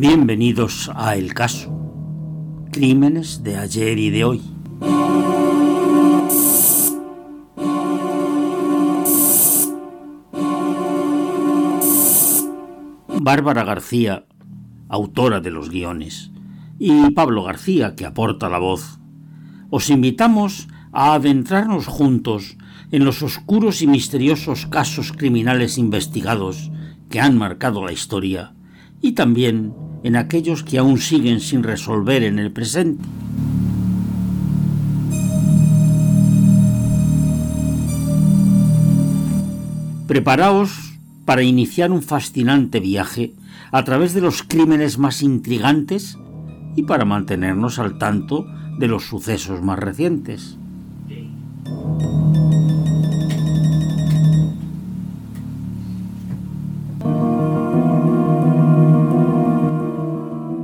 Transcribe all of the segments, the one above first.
Bienvenidos a El Caso. Crímenes de ayer y de hoy. Bárbara García, autora de los guiones, y Pablo García, que aporta la voz. Os invitamos a adentrarnos juntos en los oscuros y misteriosos casos criminales investigados que han marcado la historia y también en aquellos que aún siguen sin resolver en el presente. Preparaos para iniciar un fascinante viaje a través de los crímenes más intrigantes y para mantenernos al tanto de los sucesos más recientes.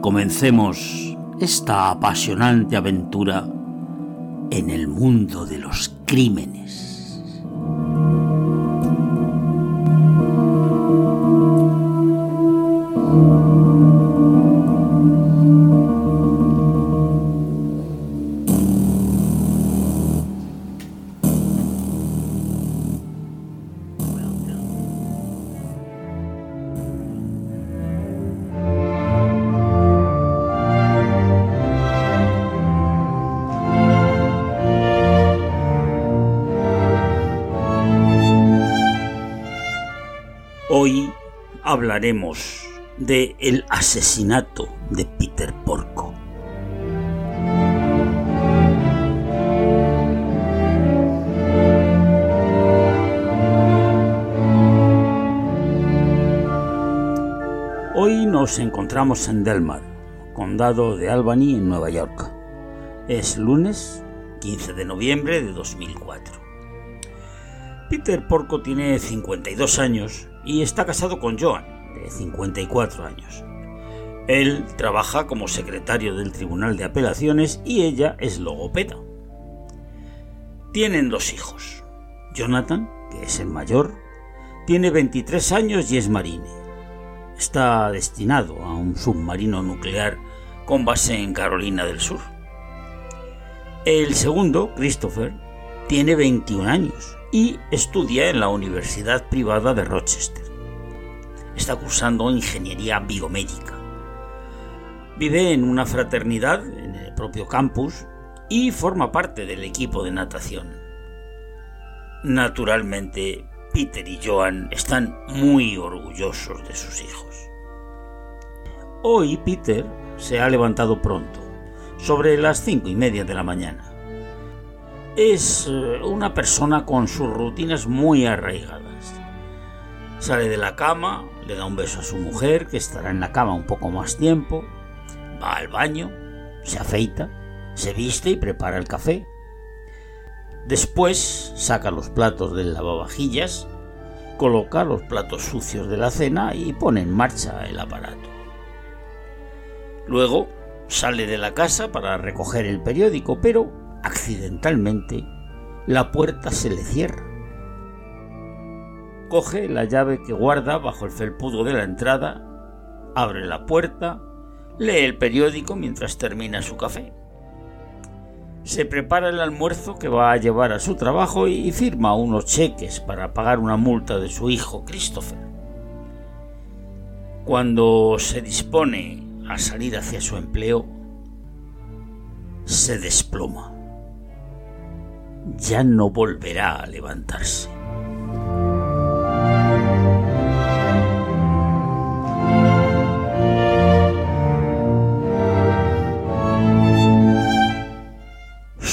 Comencemos esta apasionante aventura en el mundo de los crímenes. Hablaremos de el asesinato de Peter Porco. Hoy nos encontramos en Delmar, condado de Albany, en Nueva York. Es lunes 15 de noviembre de 2004. Peter Porco tiene 52 años y está casado con Joan, de 54 años. Él trabaja como secretario del Tribunal de Apelaciones y ella es logopeda. Tienen dos hijos. Jonathan, que es el mayor, tiene 23 años y es marine. Está destinado a un submarino nuclear con base en Carolina del Sur. El segundo, Christopher, tiene 21 años y estudia en la Universidad Privada de Rochester. Está cursando ingeniería biomédica. Vive en una fraternidad en el propio campus y forma parte del equipo de natación. Naturalmente, Peter y Joan están muy orgullosos de sus hijos. Hoy Peter se ha levantado pronto, sobre las cinco y media de la mañana es eh, una persona con sus rutinas muy arraigadas. Sale de la cama, le da un beso a su mujer, que estará en la cama un poco más tiempo, va al baño, se afeita, se viste y prepara el café. Después saca los platos del lavavajillas, coloca los platos sucios de la cena y pone en marcha el aparato. Luego sale de la casa para recoger el periódico, pero accidentalmente, la puerta se le cierra. Coge la llave que guarda bajo el felpudo de la entrada, abre la puerta, lee el periódico mientras termina su café. Se prepara el almuerzo que va a llevar a su trabajo y firma unos cheques para pagar una multa de su hijo Christopher. Cuando se dispone a salir hacia su empleo, se desploma ya no volverá a levantarse.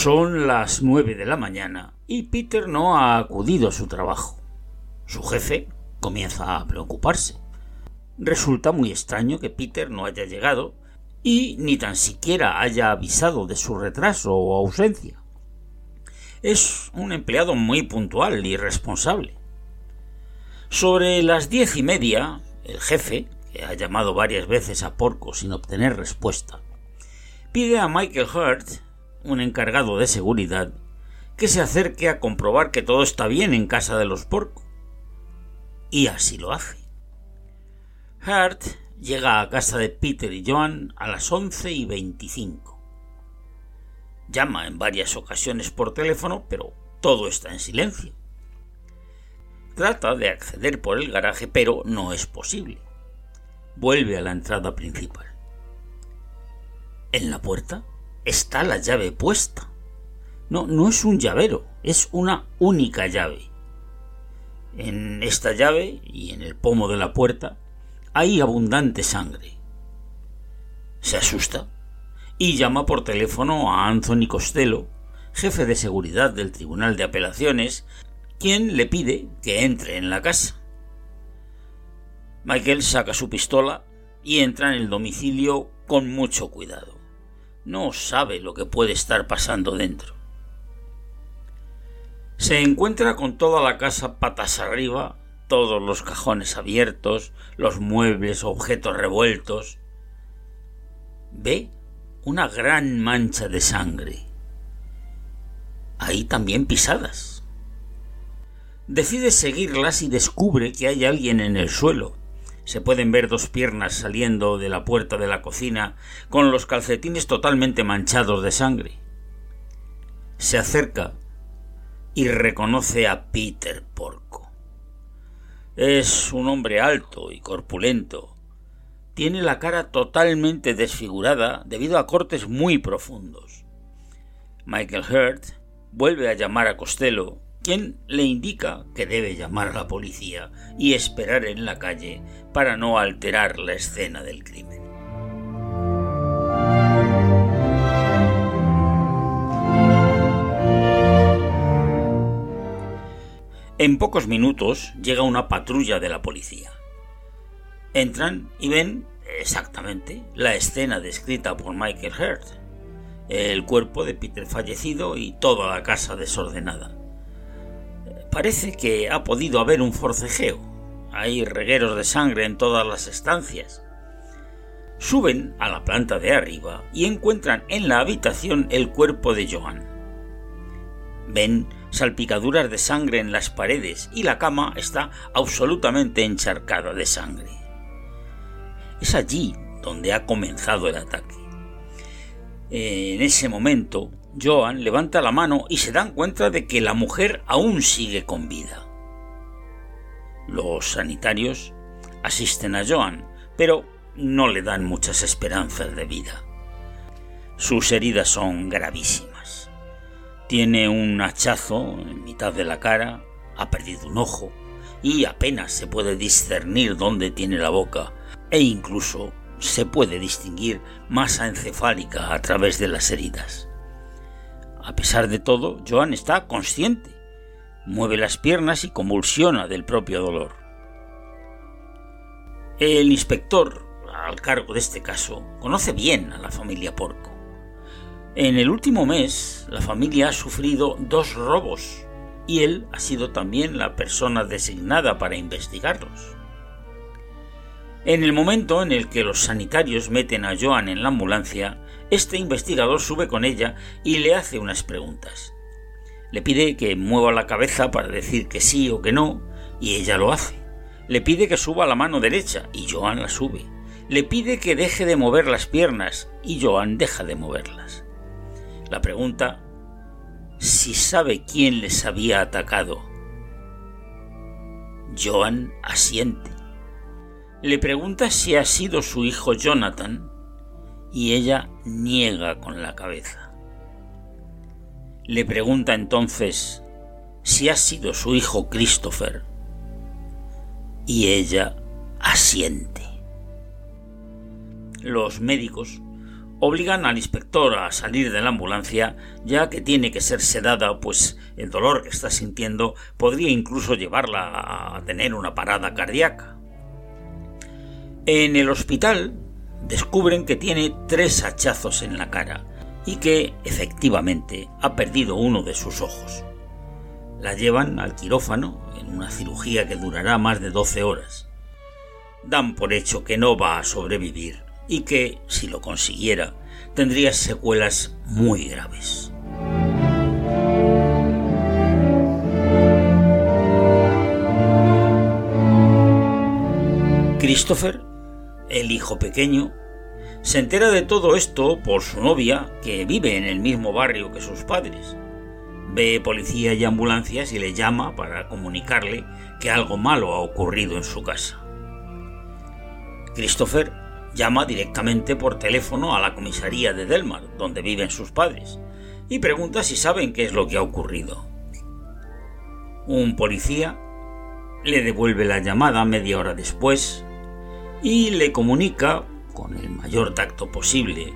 Son las nueve de la mañana y Peter no ha acudido a su trabajo. Su jefe comienza a preocuparse. Resulta muy extraño que Peter no haya llegado y ni tan siquiera haya avisado de su retraso o ausencia. Es un empleado muy puntual y responsable. Sobre las diez y media, el jefe, que ha llamado varias veces a Porco sin obtener respuesta, pide a Michael Hurt, un encargado de seguridad, que se acerque a comprobar que todo está bien en casa de los Porco. Y así lo hace. Hurt llega a casa de Peter y Joan a las once y veinticinco. Llama en varias ocasiones por teléfono, pero todo está en silencio. Trata de acceder por el garaje, pero no es posible. Vuelve a la entrada principal. En la puerta está la llave puesta. No, no es un llavero, es una única llave. En esta llave y en el pomo de la puerta hay abundante sangre. Se asusta y llama por teléfono a Anthony Costello, jefe de seguridad del Tribunal de Apelaciones, quien le pide que entre en la casa. Michael saca su pistola y entra en el domicilio con mucho cuidado. No sabe lo que puede estar pasando dentro. Se encuentra con toda la casa patas arriba, todos los cajones abiertos, los muebles, objetos revueltos. Ve una gran mancha de sangre. Ahí también pisadas. Decide seguirlas y descubre que hay alguien en el suelo. Se pueden ver dos piernas saliendo de la puerta de la cocina con los calcetines totalmente manchados de sangre. Se acerca y reconoce a Peter Porco. Es un hombre alto y corpulento. Tiene la cara totalmente desfigurada debido a cortes muy profundos. Michael Hurt vuelve a llamar a Costello quien le indica que debe llamar a la policía y esperar en la calle para no alterar la escena del crimen. En pocos minutos llega una patrulla de la policía. Entran y ven exactamente la escena descrita por Michael Hurt. El cuerpo de Peter fallecido y toda la casa desordenada. Parece que ha podido haber un forcejeo. Hay regueros de sangre en todas las estancias. Suben a la planta de arriba y encuentran en la habitación el cuerpo de Joan. Ven salpicaduras de sangre en las paredes y la cama está absolutamente encharcada de sangre. Es allí donde ha comenzado el ataque. En ese momento, Joan levanta la mano y se dan cuenta de que la mujer aún sigue con vida. Los sanitarios asisten a Joan, pero no le dan muchas esperanzas de vida. Sus heridas son gravísimas. Tiene un hachazo en mitad de la cara, ha perdido un ojo y apenas se puede discernir dónde tiene la boca e incluso se puede distinguir masa encefálica a través de las heridas. A pesar de todo, Joan está consciente. Mueve las piernas y convulsiona del propio dolor. El inspector, al cargo de este caso, conoce bien a la familia Porco. En el último mes, la familia ha sufrido dos robos y él ha sido también la persona designada para investigarlos. En el momento en el que los sanitarios meten a Joan en la ambulancia, este investigador sube con ella y le hace unas preguntas. Le pide que mueva la cabeza para decir que sí o que no, y ella lo hace. Le pide que suba la mano derecha, y Joan la sube. Le pide que deje de mover las piernas, y Joan deja de moverlas. La pregunta si sabe quién les había atacado. Joan asiente le pregunta si ha sido su hijo Jonathan y ella niega con la cabeza. Le pregunta entonces si ha sido su hijo Christopher y ella asiente. Los médicos obligan al inspector a salir de la ambulancia ya que tiene que ser sedada pues el dolor que está sintiendo podría incluso llevarla a tener una parada cardíaca. En el hospital descubren que tiene tres hachazos en la cara y que efectivamente ha perdido uno de sus ojos. La llevan al quirófano en una cirugía que durará más de 12 horas. Dan por hecho que no va a sobrevivir y que, si lo consiguiera, tendría secuelas muy graves. Christopher el hijo pequeño, se entera de todo esto por su novia, que vive en el mismo barrio que sus padres. Ve policía y ambulancias y le llama para comunicarle que algo malo ha ocurrido en su casa. Christopher llama directamente por teléfono a la comisaría de Delmar, donde viven sus padres, y pregunta si saben qué es lo que ha ocurrido. Un policía le devuelve la llamada media hora después y le comunica, con el mayor tacto posible,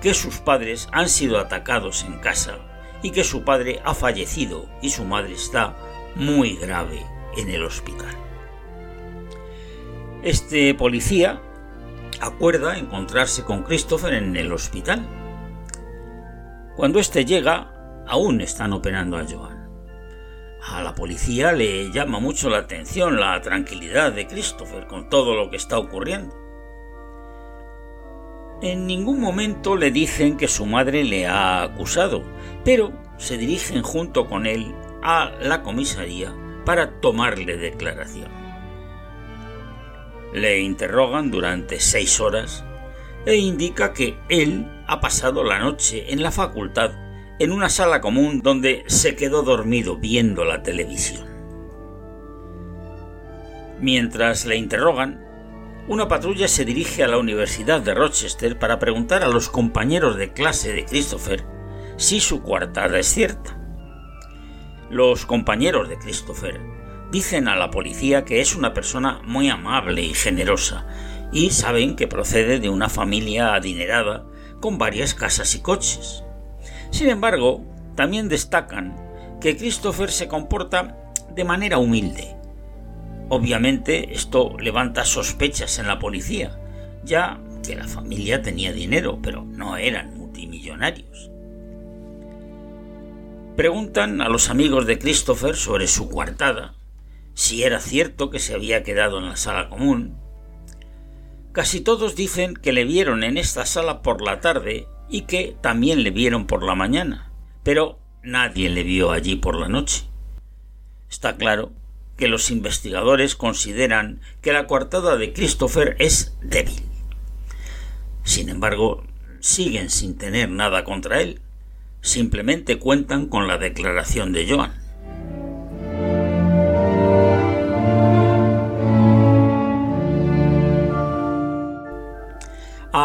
que sus padres han sido atacados en casa y que su padre ha fallecido y su madre está muy grave en el hospital. Este policía acuerda encontrarse con Christopher en el hospital. Cuando éste llega, aún están operando a Joan. A la policía le llama mucho la atención la tranquilidad de Christopher con todo lo que está ocurriendo. En ningún momento le dicen que su madre le ha acusado, pero se dirigen junto con él a la comisaría para tomarle declaración. Le interrogan durante seis horas e indica que él ha pasado la noche en la facultad en una sala común donde se quedó dormido viendo la televisión. Mientras le interrogan, una patrulla se dirige a la Universidad de Rochester para preguntar a los compañeros de clase de Christopher si su coartada es cierta. Los compañeros de Christopher dicen a la policía que es una persona muy amable y generosa y saben que procede de una familia adinerada con varias casas y coches. Sin embargo, también destacan que Christopher se comporta de manera humilde. Obviamente esto levanta sospechas en la policía, ya que la familia tenía dinero, pero no eran multimillonarios. Preguntan a los amigos de Christopher sobre su coartada, si era cierto que se había quedado en la sala común. Casi todos dicen que le vieron en esta sala por la tarde y que también le vieron por la mañana, pero nadie le vio allí por la noche. Está claro que los investigadores consideran que la coartada de Christopher es débil. Sin embargo, siguen sin tener nada contra él, simplemente cuentan con la declaración de Joan.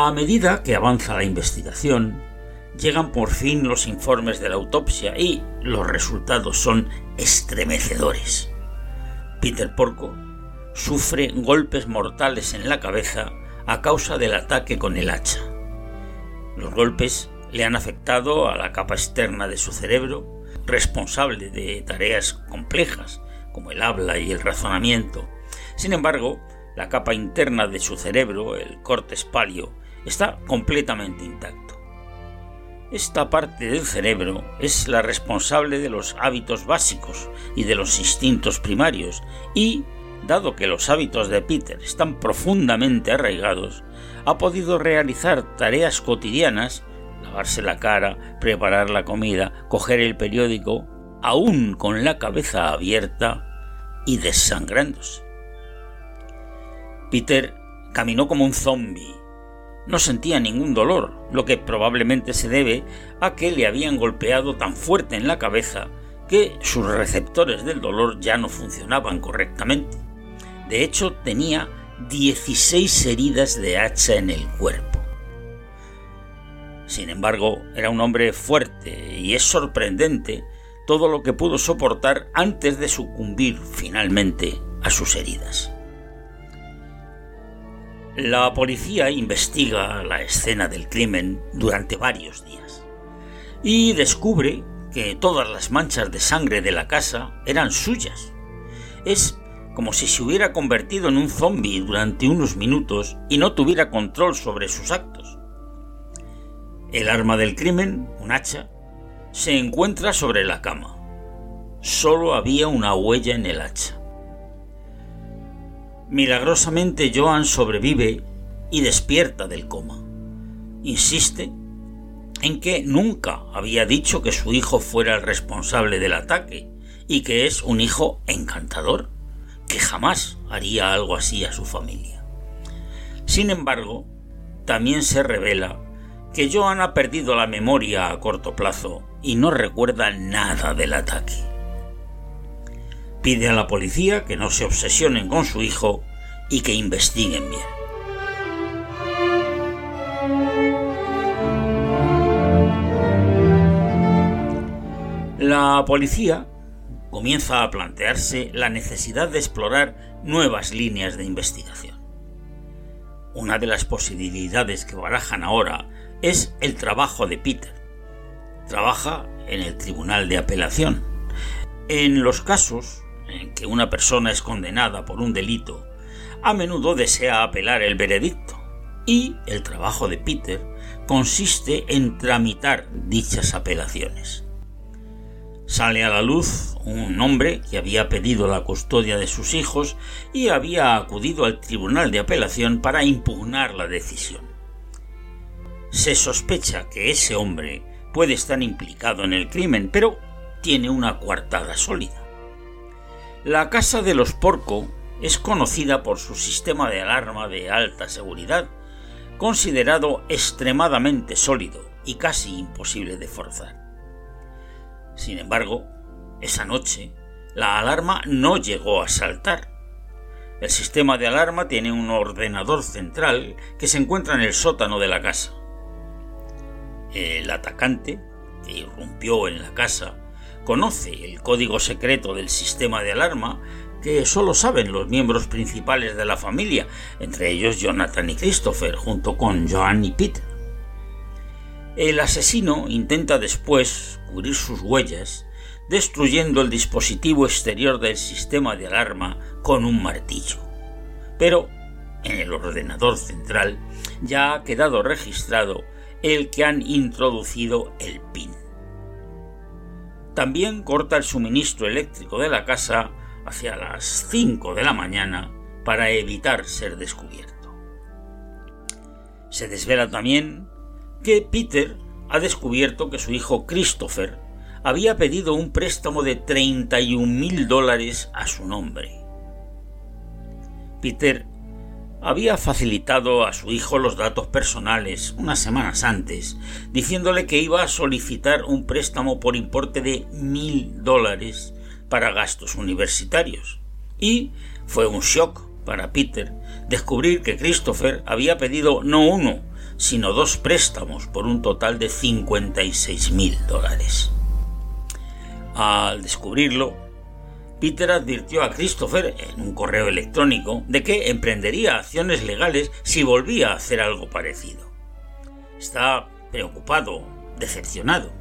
A medida que avanza la investigación, llegan por fin los informes de la autopsia y los resultados son estremecedores. Peter Porco sufre golpes mortales en la cabeza a causa del ataque con el hacha. Los golpes le han afectado a la capa externa de su cerebro, responsable de tareas complejas como el habla y el razonamiento. Sin embargo, la capa interna de su cerebro, el corte espalio, está completamente intacto. Esta parte del cerebro es la responsable de los hábitos básicos y de los instintos primarios y, dado que los hábitos de Peter están profundamente arraigados, ha podido realizar tareas cotidianas, lavarse la cara, preparar la comida, coger el periódico, aún con la cabeza abierta y desangrándose. Peter caminó como un zombi. No sentía ningún dolor, lo que probablemente se debe a que le habían golpeado tan fuerte en la cabeza que sus receptores del dolor ya no funcionaban correctamente. De hecho, tenía 16 heridas de hacha en el cuerpo. Sin embargo, era un hombre fuerte y es sorprendente todo lo que pudo soportar antes de sucumbir finalmente a sus heridas. La policía investiga la escena del crimen durante varios días y descubre que todas las manchas de sangre de la casa eran suyas. Es como si se hubiera convertido en un zombi durante unos minutos y no tuviera control sobre sus actos. El arma del crimen, un hacha, se encuentra sobre la cama. Solo había una huella en el hacha. Milagrosamente Joan sobrevive y despierta del coma. Insiste en que nunca había dicho que su hijo fuera el responsable del ataque y que es un hijo encantador, que jamás haría algo así a su familia. Sin embargo, también se revela que Joan ha perdido la memoria a corto plazo y no recuerda nada del ataque. Pide a la policía que no se obsesionen con su hijo y que investiguen bien. La policía comienza a plantearse la necesidad de explorar nuevas líneas de investigación. Una de las posibilidades que barajan ahora es el trabajo de Peter. Trabaja en el Tribunal de Apelación. En los casos en que una persona es condenada por un delito, a menudo desea apelar el veredicto y el trabajo de Peter consiste en tramitar dichas apelaciones sale a la luz un hombre que había pedido la custodia de sus hijos y había acudido al tribunal de apelación para impugnar la decisión. Se sospecha que ese hombre puede estar implicado en el crimen, pero tiene una coartada sólida. La Casa de los Porco es conocida por su sistema de alarma de alta seguridad, considerado extremadamente sólido y casi imposible de forzar. Sin embargo, esa noche, la alarma no llegó a saltar. El sistema de alarma tiene un ordenador central que se encuentra en el sótano de la casa. El atacante, que irrumpió en la casa, conoce el código secreto del sistema de alarma que solo saben los miembros principales de la familia, entre ellos Jonathan y Christopher, junto con Joan y Peter. El asesino intenta después cubrir sus huellas, destruyendo el dispositivo exterior del sistema de alarma con un martillo. Pero en el ordenador central ya ha quedado registrado el que han introducido el PIN. También corta el suministro eléctrico de la casa hacia las 5 de la mañana para evitar ser descubierto. Se desvela también que Peter ha descubierto que su hijo Christopher había pedido un préstamo de 31 mil dólares a su nombre. Peter había facilitado a su hijo los datos personales unas semanas antes, diciéndole que iba a solicitar un préstamo por importe de mil dólares para gastos universitarios. Y fue un shock para Peter descubrir que Christopher había pedido no uno, sino dos préstamos por un total de 56 mil dólares. Al descubrirlo, Peter advirtió a Christopher en un correo electrónico de que emprendería acciones legales si volvía a hacer algo parecido. Está preocupado, decepcionado.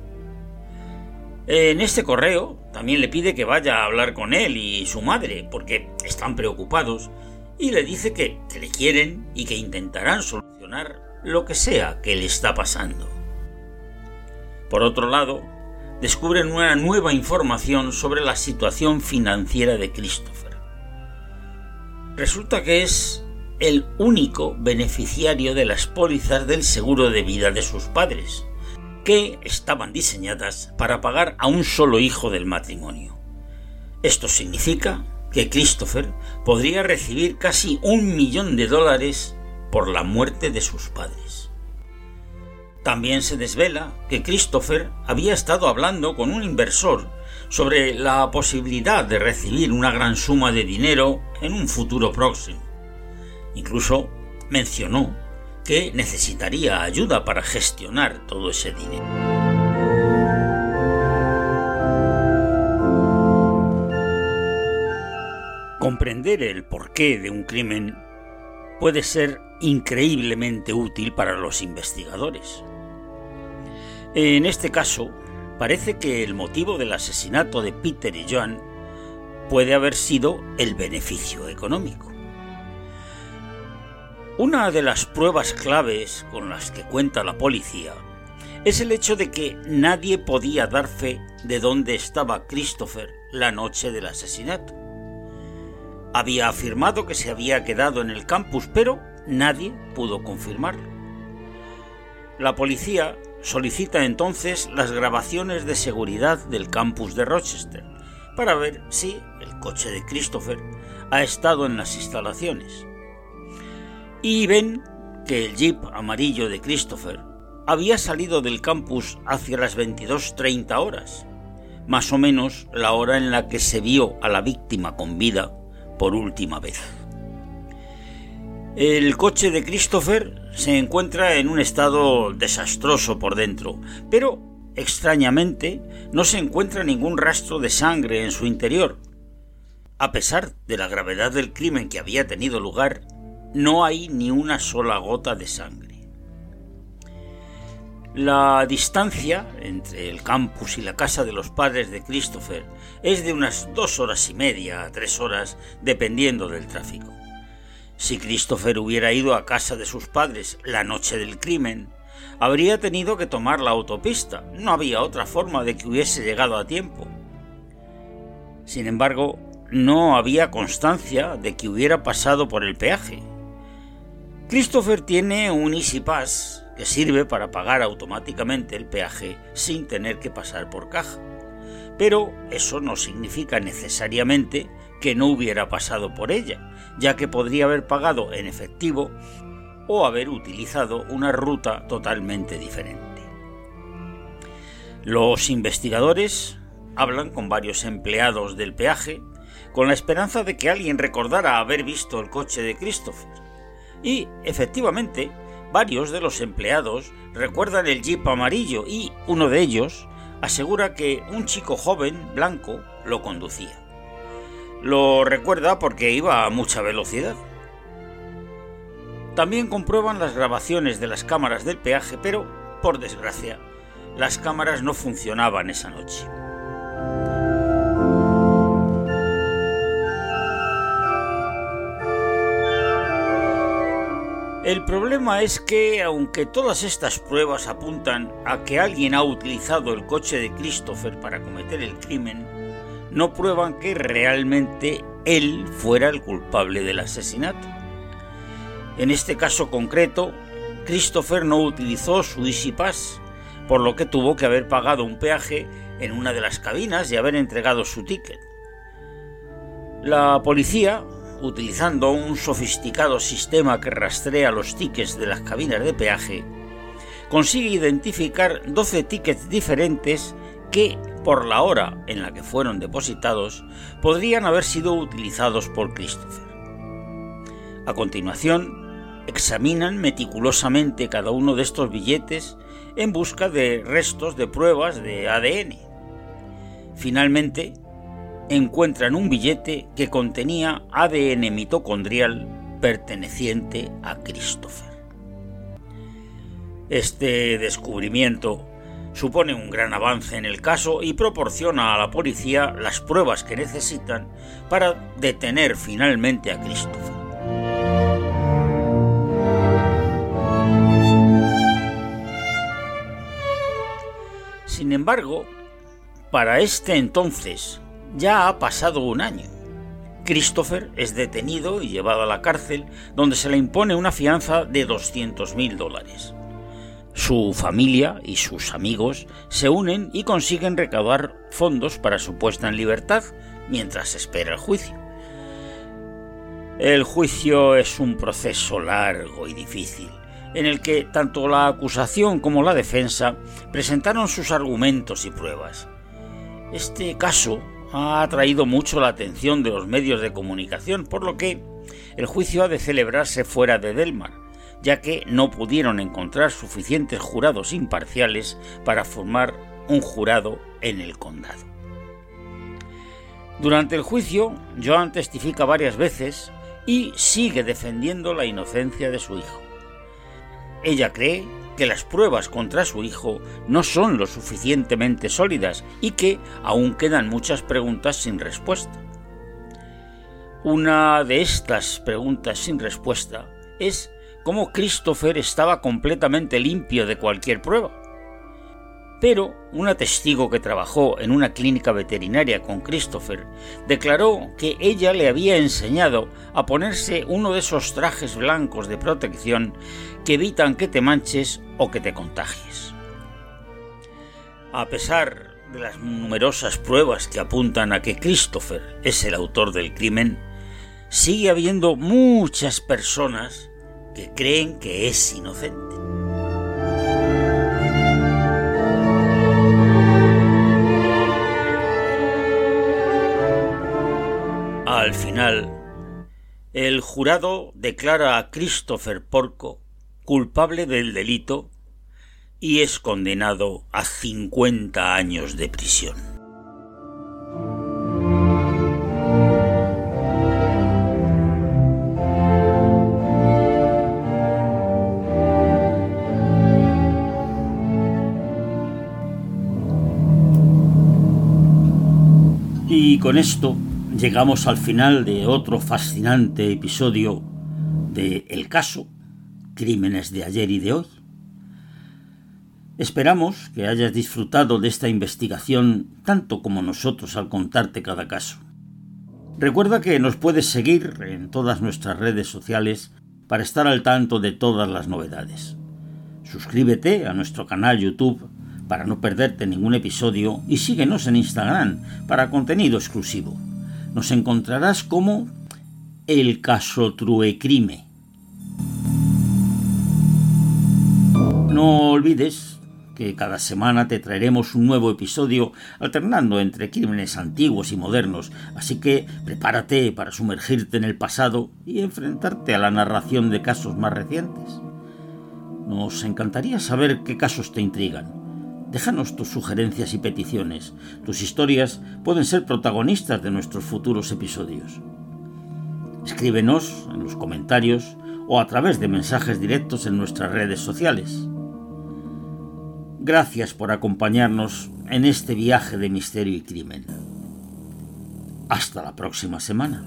En este correo también le pide que vaya a hablar con él y su madre, porque están preocupados, y le dice que, le quieren y que intentarán solucionar lo que sea que le está pasando. Por otro lado, descubren una nueva información sobre la situación financiera de Christopher. Resulta que es el único beneficiario de las pólizas del seguro de vida de sus padres, que estaban diseñadas para pagar a un solo hijo del matrimonio. Esto significa que Christopher podría recibir casi un millón de dólares por la muerte de sus padres. También se desvela que Christopher había estado hablando con un inversor sobre la posibilidad de recibir una gran suma de dinero en un futuro próximo. Incluso mencionó que necesitaría ayuda para gestionar todo ese dinero. Comprender el porqué de un crimen puede ser increíblemente útil para los investigadores. En este caso, parece que el motivo del asesinato de Peter y Joan puede haber sido el beneficio económico. Una de las pruebas claves con las que cuenta la policía es el hecho de que nadie podía dar fe de dónde estaba Christopher la noche del asesinato. Había afirmado que se había quedado en el campus, pero nadie pudo confirmarlo. La policía solicita entonces las grabaciones de seguridad del campus de Rochester para ver si el coche de Christopher ha estado en las instalaciones. y ven que el jeep amarillo de Christopher había salido del campus hacia las 22.30 horas, más o menos la hora en la que se vio a la víctima con vida por última vez. El coche de Christopher se encuentra en un estado desastroso por dentro, pero extrañamente no se encuentra ningún rastro de sangre en su interior. A pesar de la gravedad del crimen que había tenido lugar, no hay ni una sola gota de sangre. La distancia entre el campus y la casa de los padres de Christopher es de unas dos horas y media a tres horas, dependiendo del tráfico. Si Christopher hubiera ido a casa de sus padres la noche del crimen, habría tenido que tomar la autopista. No había otra forma de que hubiese llegado a tiempo. Sin embargo, no había constancia de que hubiera pasado por el peaje. Christopher tiene un Easy Pass que sirve para pagar automáticamente el peaje sin tener que pasar por caja. Pero eso no significa necesariamente que no hubiera pasado por ella, ya que podría haber pagado en efectivo o haber utilizado una ruta totalmente diferente. Los investigadores hablan con varios empleados del peaje con la esperanza de que alguien recordara haber visto el coche de Christopher. Y, efectivamente, varios de los empleados recuerdan el jeep amarillo y uno de ellos asegura que un chico joven, blanco, lo conducía. Lo recuerda porque iba a mucha velocidad. También comprueban las grabaciones de las cámaras del peaje, pero, por desgracia, las cámaras no funcionaban esa noche. El problema es que, aunque todas estas pruebas apuntan a que alguien ha utilizado el coche de Christopher para cometer el crimen, no prueban que realmente él fuera el culpable del asesinato. En este caso concreto, Christopher no utilizó su Easy Pass, por lo que tuvo que haber pagado un peaje en una de las cabinas y haber entregado su ticket. La policía, utilizando un sofisticado sistema que rastrea los tickets de las cabinas de peaje, consigue identificar 12 tickets diferentes que, por la hora en la que fueron depositados, podrían haber sido utilizados por Christopher. A continuación, examinan meticulosamente cada uno de estos billetes en busca de restos de pruebas de ADN. Finalmente, encuentran un billete que contenía ADN mitocondrial perteneciente a Christopher. Este descubrimiento supone un gran avance en el caso y proporciona a la policía las pruebas que necesitan para detener finalmente a Christopher. Sin embargo, para este entonces ya ha pasado un año. Christopher es detenido y llevado a la cárcel, donde se le impone una fianza de 200 mil dólares. Su familia y sus amigos se unen y consiguen recaudar fondos para su puesta en libertad mientras espera el juicio. El juicio es un proceso largo y difícil en el que tanto la acusación como la defensa presentaron sus argumentos y pruebas. Este caso ha atraído mucho la atención de los medios de comunicación, por lo que el juicio ha de celebrarse fuera de Delmar, ya que no pudieron encontrar suficientes jurados imparciales para formar un jurado en el condado. Durante el juicio, Joan testifica varias veces y sigue defendiendo la inocencia de su hijo. Ella cree que las pruebas contra su hijo no son lo suficientemente sólidas y que aún quedan muchas preguntas sin respuesta. Una de estas preguntas sin respuesta es cómo Christopher estaba completamente limpio de cualquier prueba. Pero una testigo que trabajó en una clínica veterinaria con Christopher declaró que ella le había enseñado a ponerse uno de esos trajes blancos de protección que evitan que te manches o que te contagies. A pesar de las numerosas pruebas que apuntan a que Christopher es el autor del crimen, sigue habiendo muchas personas que creen que es inocente. Al final, el jurado declara a Christopher Porco culpable del delito y es condenado a 50 años de prisión. Y con esto llegamos al final de otro fascinante episodio de El caso, Crímenes de ayer y de hoy. Esperamos que hayas disfrutado de esta investigación tanto como nosotros al contarte cada caso. Recuerda que nos puedes seguir en todas nuestras redes sociales para estar al tanto de todas las novedades. Suscríbete a nuestro canal YouTube para no perderte ningún episodio y síguenos en Instagram para contenido exclusivo. Nos encontrarás como El Caso Truecrime. No olvides que cada semana te traeremos un nuevo episodio alternando entre crímenes antiguos y modernos, así que prepárate para sumergirte en el pasado y enfrentarte a la narración de casos más recientes. Nos encantaría saber qué casos te intrigan. Déjanos tus sugerencias y peticiones. Tus historias pueden ser protagonistas de nuestros futuros episodios. Escríbenos en los comentarios o a través de mensajes directos en nuestras redes sociales. Gracias por acompañarnos en este viaje de misterio y crimen. Hasta la próxima semana.